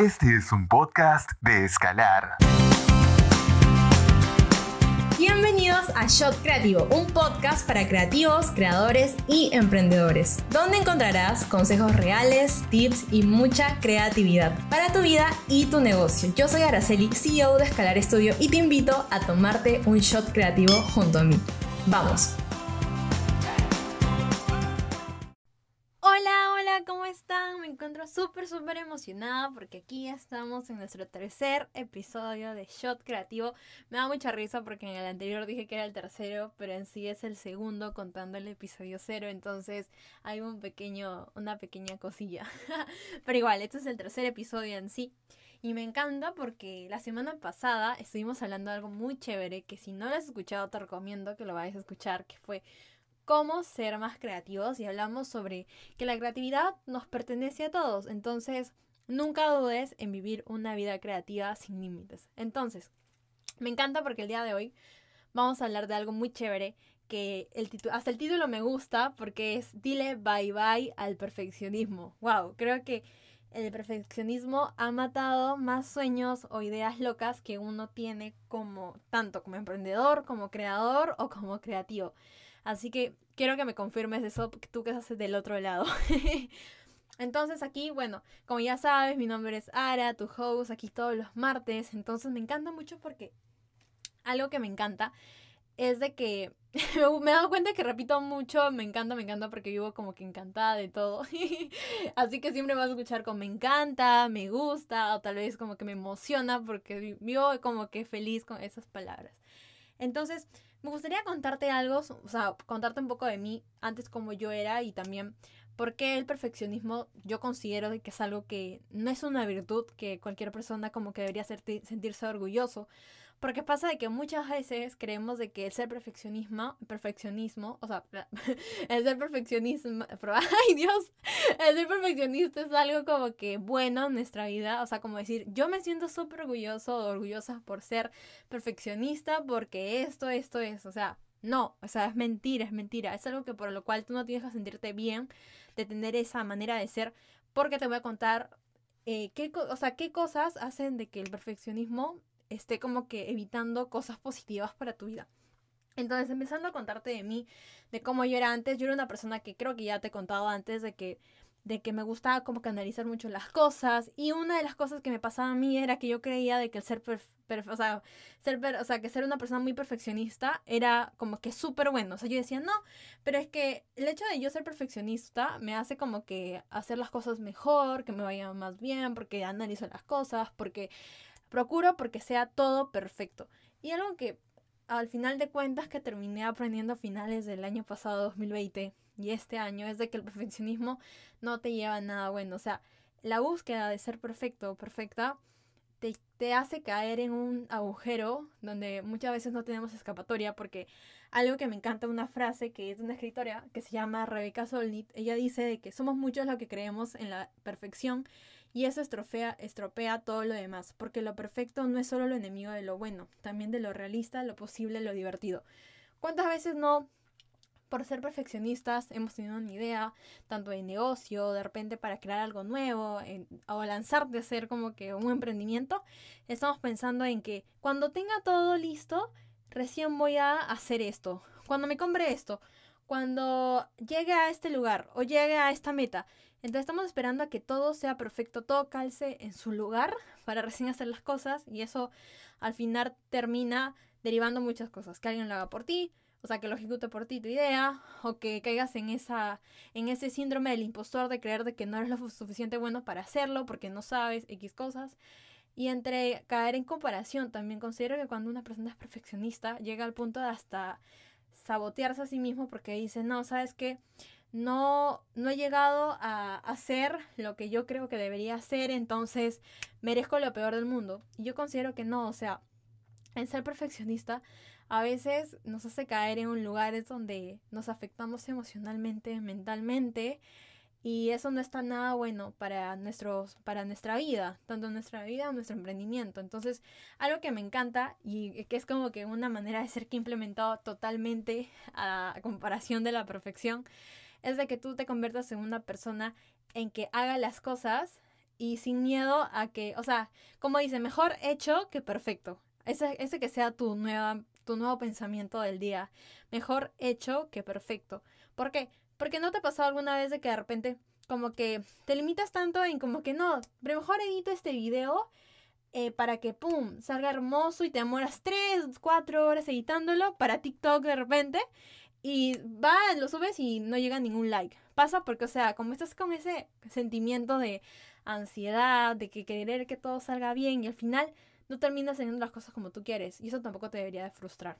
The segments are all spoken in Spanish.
Este es un podcast de Escalar. Bienvenidos a Shot Creativo, un podcast para creativos, creadores y emprendedores, donde encontrarás consejos reales, tips y mucha creatividad para tu vida y tu negocio. Yo soy Araceli, CEO de Escalar Studio y te invito a tomarte un shot creativo junto a mí. Vamos. ¿Cómo están? Me encuentro súper, súper emocionada porque aquí estamos en nuestro tercer episodio de Shot Creativo. Me da mucha risa porque en el anterior dije que era el tercero, pero en sí es el segundo contando el episodio cero, entonces hay un pequeño, una pequeña cosilla. pero igual, este es el tercer episodio en sí. Y me encanta porque la semana pasada estuvimos hablando de algo muy chévere que si no lo has escuchado te recomiendo que lo vayas a escuchar, que fue cómo ser más creativos y hablamos sobre que la creatividad nos pertenece a todos. Entonces, nunca dudes en vivir una vida creativa sin límites. Entonces, me encanta porque el día de hoy vamos a hablar de algo muy chévere que el hasta el título me gusta porque es Dile bye bye al perfeccionismo. Wow, creo que el perfeccionismo ha matado más sueños o ideas locas que uno tiene como tanto como emprendedor, como creador o como creativo. Así que quiero que me confirmes eso, tú que estás del otro lado. Entonces aquí, bueno, como ya sabes, mi nombre es Ara, tu host, aquí todos los martes. Entonces me encanta mucho porque algo que me encanta es de que me he dado cuenta que repito mucho, me encanta, me encanta porque vivo como que encantada de todo. Así que siempre vas a escuchar con me encanta, me gusta o tal vez como que me emociona porque vivo como que feliz con esas palabras. Entonces, me gustaría contarte algo, o sea, contarte un poco de mí antes como yo era y también por qué el perfeccionismo yo considero que es algo que no es una virtud que cualquier persona como que debería sentirse orgulloso. Porque pasa de que muchas veces creemos de que el ser perfeccionismo, perfeccionismo, o sea, el ser perfeccionismo, ay Dios, el ser perfeccionista es algo como que bueno en nuestra vida, o sea, como decir, yo me siento súper orgulloso o orgullosa por ser perfeccionista porque esto, esto es, o sea, no, o sea, es mentira, es mentira, es algo que por lo cual tú no tienes que sentirte bien de tener esa manera de ser, porque te voy a contar eh, qué, o sea, qué cosas hacen de que el perfeccionismo esté como que evitando cosas positivas para tu vida. Entonces, empezando a contarte de mí, de cómo yo era antes, yo era una persona que creo que ya te he contado antes de que de que me gustaba como que analizar mucho las cosas y una de las cosas que me pasaba a mí era que yo creía de que el ser o sea, ser o sea, que ser una persona muy perfeccionista era como que súper bueno, o sea, yo decía, "No, pero es que el hecho de yo ser perfeccionista me hace como que hacer las cosas mejor, que me vayan más bien, porque analizo las cosas, porque Procuro porque sea todo perfecto. Y algo que al final de cuentas que terminé aprendiendo a finales del año pasado 2020 y este año es de que el perfeccionismo no te lleva a nada bueno. O sea, la búsqueda de ser perfecto o perfecta te, te, hace caer en un agujero donde muchas veces no tenemos escapatoria porque algo que me encanta una frase que es de una escritora que se llama Rebecca Solnit, ella dice de que somos muchos los que creemos en la perfección y eso estropea, estropea todo lo demás, porque lo perfecto no es solo lo enemigo de lo bueno, también de lo realista, lo posible, lo divertido. ¿Cuántas veces no por ser perfeccionistas hemos tenido una idea, tanto de negocio, de repente para crear algo nuevo, o lanzarte a hacer como que un emprendimiento, estamos pensando en que cuando tenga todo listo, recién voy a hacer esto, cuando me compre esto, cuando llegue a este lugar o llegue a esta meta. Entonces estamos esperando a que todo sea perfecto, todo calce en su lugar para recién hacer las cosas y eso al final termina derivando muchas cosas. Que alguien lo haga por ti, o sea, que lo ejecute por ti tu idea, o que caigas en, esa, en ese síndrome del impostor de creer de que no eres lo suficiente bueno para hacerlo porque no sabes X cosas. Y entre caer en comparación, también considero que cuando una persona es perfeccionista llega al punto de hasta sabotearse a sí mismo porque dice, no, ¿sabes qué? No, no he llegado a hacer lo que yo creo que debería hacer, entonces merezco lo peor del mundo. Y yo considero que no, o sea, en ser perfeccionista a veces nos hace caer en lugares donde nos afectamos emocionalmente, mentalmente, y eso no está nada bueno para, nuestros, para nuestra vida, tanto nuestra vida como nuestro emprendimiento. Entonces, algo que me encanta y que es como que una manera de ser que he implementado totalmente a comparación de la perfección, es de que tú te conviertas en una persona en que haga las cosas y sin miedo a que, o sea, como dice, mejor hecho que perfecto. Ese, ese que sea tu, nueva, tu nuevo pensamiento del día. Mejor hecho que perfecto. ¿Por qué? Porque no te ha pasado alguna vez de que de repente como que te limitas tanto en como que no, pero mejor edito este video eh, para que, ¡pum!, salga hermoso y te demoras 3, 4 horas editándolo para TikTok de repente y va, lo subes y no llega ningún like. Pasa porque, o sea, como estás con ese sentimiento de ansiedad, de que querer que todo salga bien y al final no terminas haciendo las cosas como tú quieres y eso tampoco te debería de frustrar.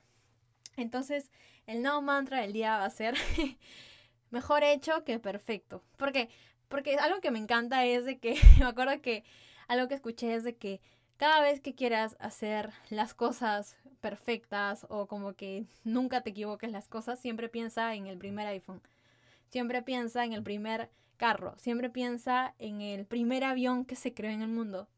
Entonces, el nuevo mantra del día va a ser mejor hecho que perfecto. ¿Por qué? Porque algo que me encanta es de que, me acuerdo que algo que escuché es de que cada vez que quieras hacer las cosas perfectas o como que nunca te equivoques las cosas, siempre piensa en el primer iPhone. Siempre piensa en el primer carro. Siempre piensa en el primer avión que se creó en el mundo.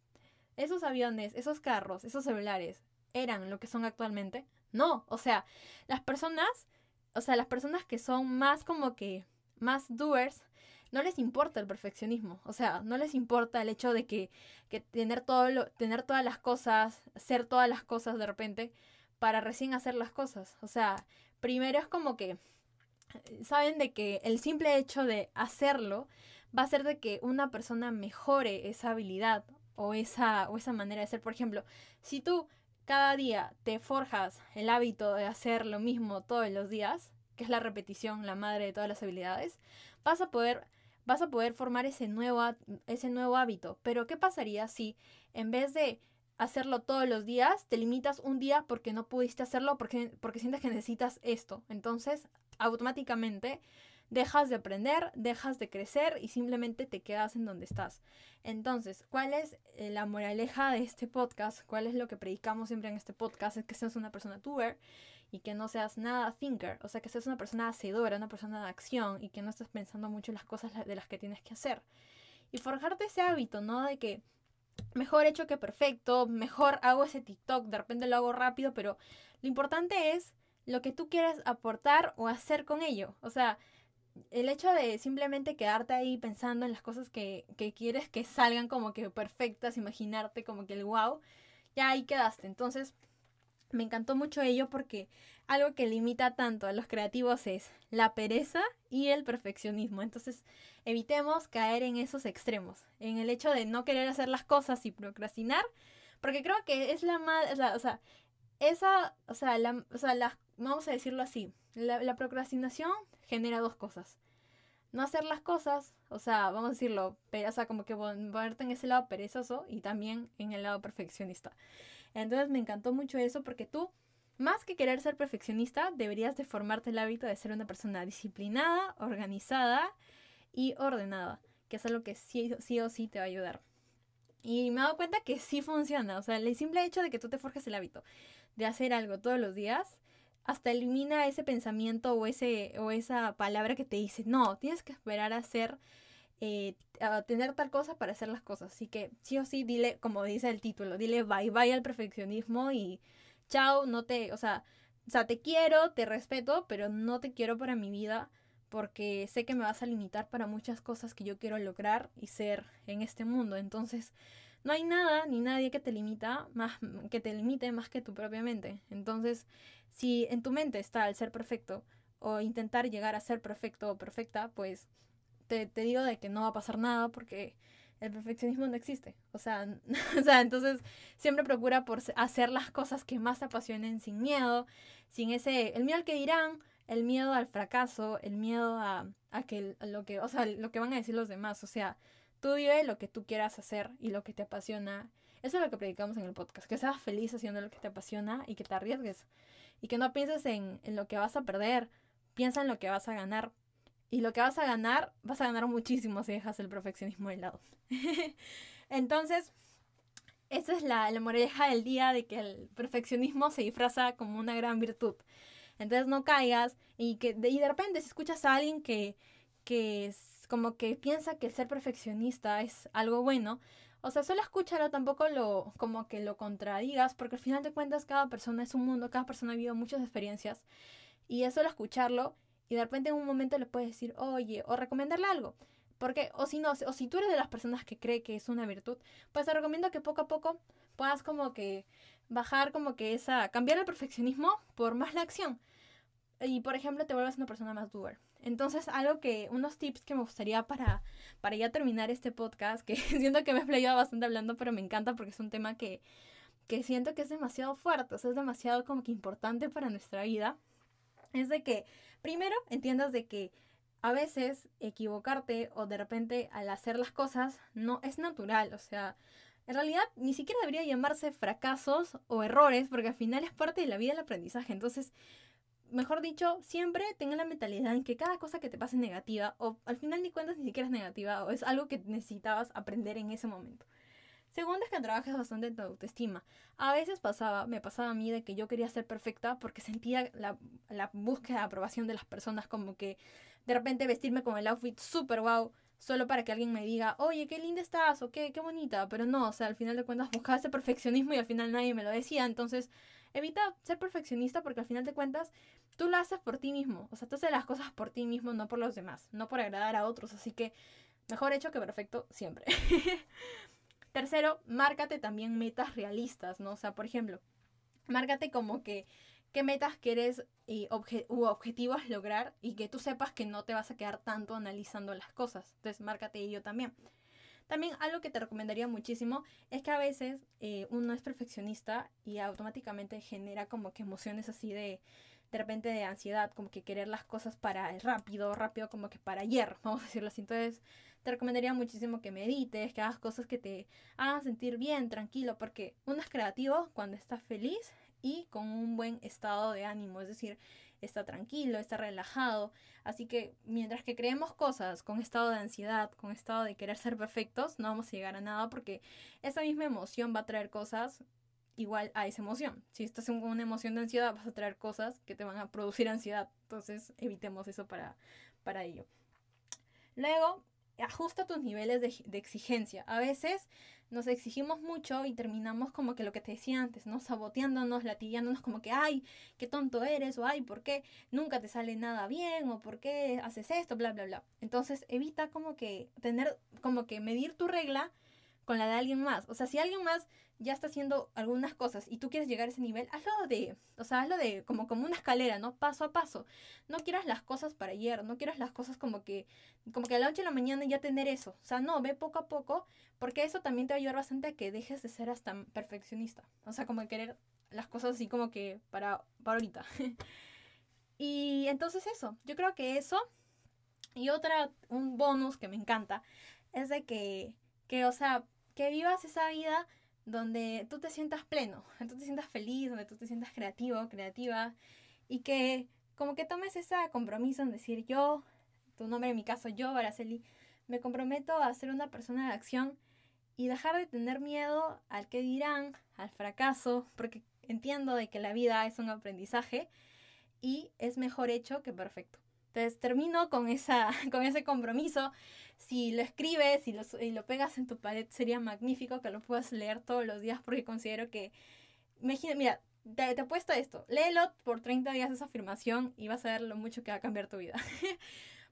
Esos aviones, esos carros, esos celulares, ¿eran lo que son actualmente? No, o sea, las personas, o sea, las personas que son más como que, más doers, no les importa el perfeccionismo, o sea, no les importa el hecho de que, que tener, todo lo, tener todas las cosas, hacer todas las cosas de repente, para recién hacer las cosas. O sea, primero es como que saben de que el simple hecho de hacerlo va a hacer de que una persona mejore esa habilidad o esa, o esa manera de ser. Por ejemplo, si tú cada día te forjas el hábito de hacer lo mismo todos los días, que es la repetición, la madre de todas las habilidades, vas a poder, vas a poder formar ese nuevo, ese nuevo hábito. Pero ¿qué pasaría si en vez de hacerlo todos los días, te limitas un día porque no pudiste hacerlo, porque, porque sientes que necesitas esto? Entonces, automáticamente dejas de aprender, dejas de crecer y simplemente te quedas en donde estás. Entonces, ¿cuál es eh, la moraleja de este podcast? ¿Cuál es lo que predicamos siempre en este podcast? Es que seas una persona doer y que no seas nada thinker, o sea, que seas una persona hacedora, una persona de acción y que no estés pensando mucho en las cosas de las que tienes que hacer. Y forjarte ese hábito, ¿no? De que mejor hecho que perfecto, mejor hago ese TikTok, de repente lo hago rápido, pero lo importante es lo que tú quieres aportar o hacer con ello. O sea, el hecho de simplemente quedarte ahí pensando en las cosas que, que quieres que salgan como que perfectas, imaginarte como que el wow, ya ahí quedaste. Entonces, me encantó mucho ello porque algo que limita tanto a los creativos es la pereza y el perfeccionismo. Entonces, evitemos caer en esos extremos, en el hecho de no querer hacer las cosas y procrastinar, porque creo que es la más, o sea, esa, o sea, la, o sea, vamos a decirlo así, la, procrastinación genera dos cosas. No hacer las cosas, o sea, vamos a decirlo, o sea, como que ponerte en ese lado perezoso y también en el lado perfeccionista. Entonces me encantó mucho eso porque tú, más que querer ser perfeccionista, deberías de formarte el hábito de ser una persona disciplinada, organizada y ordenada, que es algo que sí, sí o sí te va a ayudar. Y me he dado cuenta que sí funciona, o sea, el simple hecho de que tú te forjes el hábito de hacer algo todos los días, hasta elimina ese pensamiento o, ese, o esa palabra que te dice, no, tienes que esperar a hacer, eh, tener tal cosa para hacer las cosas. Así que sí o sí, dile, como dice el título, dile bye bye al perfeccionismo y chao, no te, o sea, o sea, te quiero, te respeto, pero no te quiero para mi vida porque sé que me vas a limitar para muchas cosas que yo quiero lograr y ser en este mundo. Entonces, no hay nada ni nadie que te limita más que te limite más que tu propia mente. Entonces, si en tu mente está el ser perfecto o intentar llegar a ser perfecto o perfecta, pues te, digo de que no va a pasar nada porque el perfeccionismo no existe. O sea, o sea, entonces siempre procura por hacer las cosas que más te apasionen sin miedo, sin ese, el miedo al que dirán, el miedo al fracaso, el miedo a, a que lo que, o sea, lo que van a decir los demás. O sea, tú vive lo que tú quieras hacer y lo que te apasiona. Eso es lo que predicamos en el podcast, que seas feliz haciendo lo que te apasiona y que te arriesgues. Y que no pienses en, en lo que vas a perder, piensa en lo que vas a ganar. Y lo que vas a ganar, vas a ganar muchísimo si dejas el perfeccionismo de lado. Entonces, esa es la, la moraleja del día de que el perfeccionismo se disfraza como una gran virtud. Entonces no caigas y que de, y de repente si escuchas a alguien que, que es como que piensa que ser perfeccionista es algo bueno, o sea, solo escúchalo, tampoco lo, como que lo contradigas, porque al final de cuentas cada persona es un mundo, cada persona ha vivido muchas experiencias. Y es solo escucharlo y de repente en un momento le puedes decir, oye, o recomendarle algo. Porque, o si no, o si tú eres de las personas que cree que es una virtud, pues te recomiendo que poco a poco puedas como que bajar como que esa, cambiar el perfeccionismo por más la acción. Y por ejemplo, te vuelvas una persona más doer. Entonces, algo que, unos tips que me gustaría para, para ya terminar este podcast, que siento que me he playado bastante hablando, pero me encanta porque es un tema que, que siento que es demasiado fuerte, o sea, es demasiado como que importante para nuestra vida, es de que primero entiendas de que a veces equivocarte o de repente al hacer las cosas no es natural, o sea, en realidad ni siquiera debería llamarse fracasos o errores porque al final es parte de la vida del aprendizaje, entonces mejor dicho, siempre tenga la mentalidad en que cada cosa que te pase negativa, o al final ni cuentas ni siquiera es negativa, o es algo que necesitabas aprender en ese momento. Segundo es que trabajes bastante en tu autoestima. A veces pasaba, me pasaba a mí de que yo quería ser perfecta porque sentía la, la búsqueda de aprobación de las personas, como que de repente vestirme con el outfit super wow, solo para que alguien me diga, oye, qué linda estás, o qué, qué bonita. Pero no, o sea, al final de cuentas buscaba ese perfeccionismo y al final nadie me lo decía. Entonces, evita ser perfeccionista porque al final de cuentas tú lo haces por ti mismo. O sea, tú haces las cosas por ti mismo, no por los demás, no por agradar a otros. Así que mejor hecho que perfecto siempre. Tercero, márcate también metas realistas, ¿no? O sea, por ejemplo, márcate como que qué metas quieres y u objetivos lograr y que tú sepas que no te vas a quedar tanto analizando las cosas. Entonces, márcate ello también. También algo que te recomendaría muchísimo es que a veces eh, uno es perfeccionista y automáticamente genera como que emociones así de de repente de ansiedad, como que querer las cosas para rápido, rápido, como que para ayer, vamos a decirlo así. Entonces, te recomendaría muchísimo que medites, que hagas cosas que te hagan sentir bien, tranquilo, porque uno es creativo cuando está feliz y con un buen estado de ánimo, es decir, está tranquilo, está relajado. Así que mientras que creemos cosas con estado de ansiedad, con estado de querer ser perfectos, no vamos a llegar a nada porque esa misma emoción va a traer cosas igual a esa emoción. Si estás en una emoción de ansiedad, vas a traer cosas que te van a producir ansiedad. Entonces, evitemos eso para, para ello. Luego, ajusta tus niveles de, exigencia. A veces nos exigimos mucho y terminamos como que lo que te decía antes, ¿no? Saboteándonos, latillándonos como que, ay, qué tonto eres, o ay, ¿por qué nunca te sale nada bien? o ¿por qué haces esto? Bla, bla, bla. Entonces evita como que tener, como que medir tu regla con la de alguien más. O sea, si alguien más ya está haciendo algunas cosas y tú quieres llegar a ese nivel, hazlo de, o sea, hazlo de como, como una escalera, ¿no? Paso a paso. No quieras las cosas para ayer, no quieras las cosas como que, como que a la noche de la mañana ya tener eso. O sea, no, ve poco a poco, porque eso también te va a ayudar bastante a que dejes de ser hasta perfeccionista. O sea, como querer las cosas así como que para, para ahorita. y entonces eso, yo creo que eso. Y otra, un bonus que me encanta, es de que, que, o sea, que vivas esa vida donde tú te sientas pleno, donde tú te sientas feliz, donde tú te sientas creativo, creativa y que como que tomes ese compromiso en decir yo, tu nombre en mi caso yo, Araceli, me comprometo a ser una persona de acción y dejar de tener miedo al que dirán, al fracaso, porque entiendo de que la vida es un aprendizaje y es mejor hecho que perfecto. Entonces termino con, esa, con ese compromiso si lo escribes y lo, y lo pegas en tu pared, sería magnífico que lo puedas leer todos los días porque considero que... Imagina, mira, te, te he puesto esto, léelo por 30 días esa afirmación y vas a ver lo mucho que va a cambiar tu vida.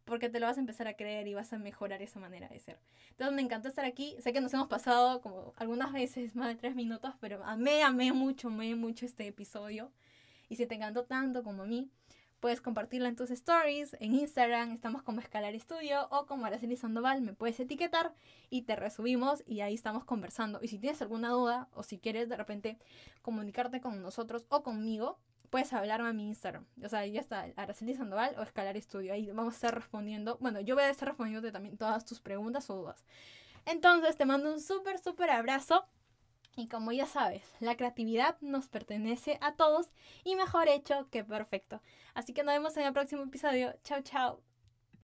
porque te lo vas a empezar a creer y vas a mejorar esa manera de ser. Entonces me encantó estar aquí. Sé que nos hemos pasado como algunas veces más de tres minutos, pero amé, amé mucho, amé mucho este episodio. Y si te encantó tanto como a mí, Puedes compartirla en tus stories, en Instagram, estamos como Escalar Estudio o como Araceli Sandoval, me puedes etiquetar y te resubimos y ahí estamos conversando. Y si tienes alguna duda o si quieres de repente comunicarte con nosotros o conmigo, puedes hablarme a mi Instagram. O sea, ya está, Araceli Sandoval o Escalar Estudio. Ahí vamos a estar respondiendo. Bueno, yo voy a estar respondiendo también todas tus preguntas o dudas. Entonces, te mando un súper, súper abrazo. Y como ya sabes, la creatividad nos pertenece a todos y mejor hecho que perfecto. Así que nos vemos en el próximo episodio. Chao, chao.